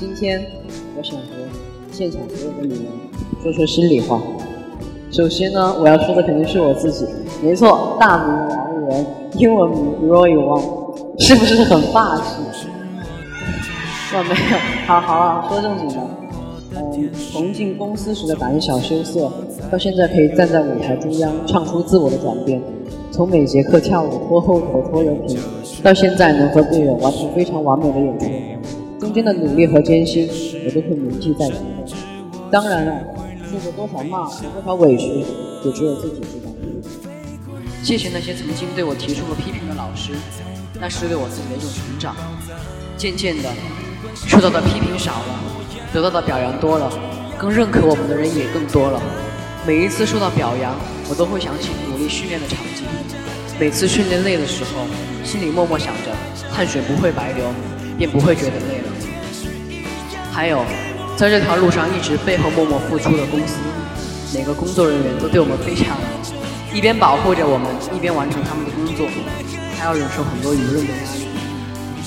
今天我想和现场所有的你们说说心里话。首先呢，我要说的肯定是我自己。没错，大名王源，英文名 Roy Wang，是不是很霸气？我没有，好好啊，说正经的。嗯，从进公司时的胆小羞涩，到现在可以站在舞台中央唱出自我的转变；从每节课跳舞拖后腿拖油瓶，到现在能和队友完成非常完美的演出，中间的努力和艰辛，我都会铭记在心。当然了。受过多少骂，受多少委屈，也只有自己知道。谢谢那些曾经对我提出过批评的老师，那是对我自己的一种成长。渐渐的，受到的批评少了，得到的表扬多了，更认可我们的人也更多了。每一次受到表扬，我都会想起努力训练的场景。每次训练累的时候，心里默默想着，汗水不会白流，便不会觉得累。还有。在这条路上一直背后默默付出的公司，每个工作人员都对我们非常，一边保护着我们，一边完成他们的工作，还要忍受很多舆论的压力。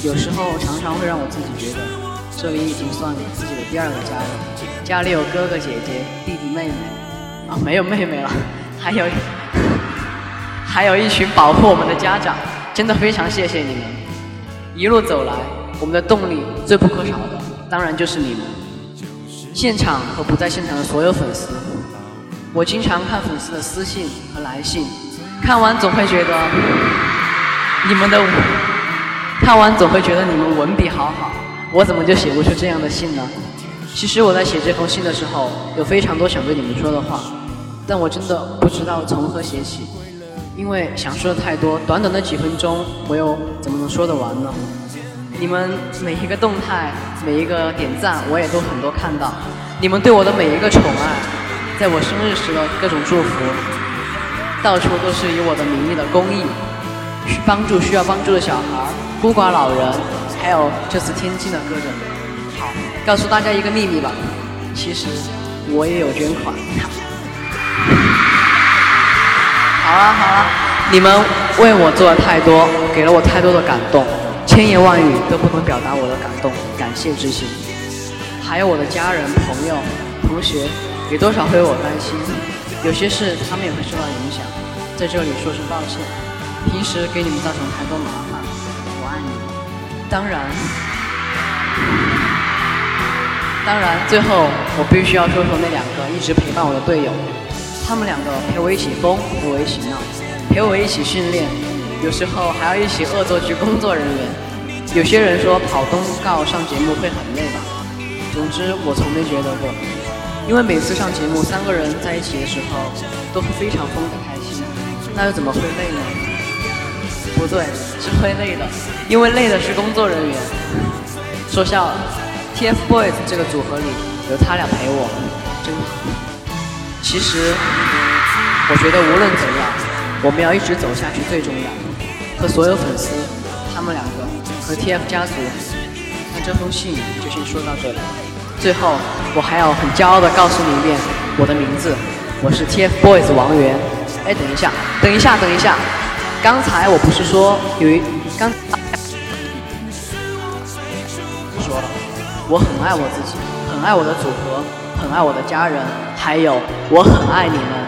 有时候常常会让我自己觉得，这里已经算自己的第二个家了。家里有哥哥姐姐、弟弟妹妹，啊，没有妹妹了，还有，还有一群保护我们的家长，真的非常谢谢你们。一路走来，我们的动力最不可少的，当然就是你们。现场和不在现场的所有粉丝，我经常看粉丝的私信和来信，看完总会觉得你们的，看完总会觉得你们文笔好好，我怎么就写不出这样的信呢？其实我在写这封信的时候，有非常多想对你们说的话，但我真的不知道从何写起，因为想说的太多，短短的几分钟，我又怎么能说得完呢？你们每一个动态，每一个点赞，我也都很多看到。你们对我的每一个宠爱，在我生日时的各种祝福，到处都是以我的名义的公益，去帮助需要帮助的小孩、孤寡老人，还有这次天津的歌人。好，告诉大家一个秘密吧，其实我也有捐款。好了好了，你们为我做了太多，给了我太多的感动。千言万语都不能表达我的感动、感谢之情。还有我的家人、朋友、同学，也多少会为我担心。有些事他们也会受到影响，在这里说声抱歉。平时给你们造成太多麻烦，我爱你。当然，当然，最后我必须要说说那两个一直陪伴我的队友，他们两个陪我一起疯，陪我一起闹，陪我一起训练。有时候还要一起恶作剧工作人员。有些人说跑通告上节目会很累吧？总之我从没觉得过，因为每次上节目三个人在一起的时候都会非常疯的开心，那又怎么会累呢？不对，是会累的，因为累的是工作人员。说笑了，TFBOYS 这个组合里有他俩陪我，真好。其实我觉得无论怎样，我们要一直走下去最重要。和所有粉丝，他们两个和 TF 家族，那这封信就先说到这里。最后，我还要很骄傲的告诉你一遍我的名字，我是 TFBOYS 王源。哎，等一下，等一下，等一下，刚才我不是说有一刚说了，我很爱我自己，很爱我的组合，很爱我的家人，还有我很爱你们。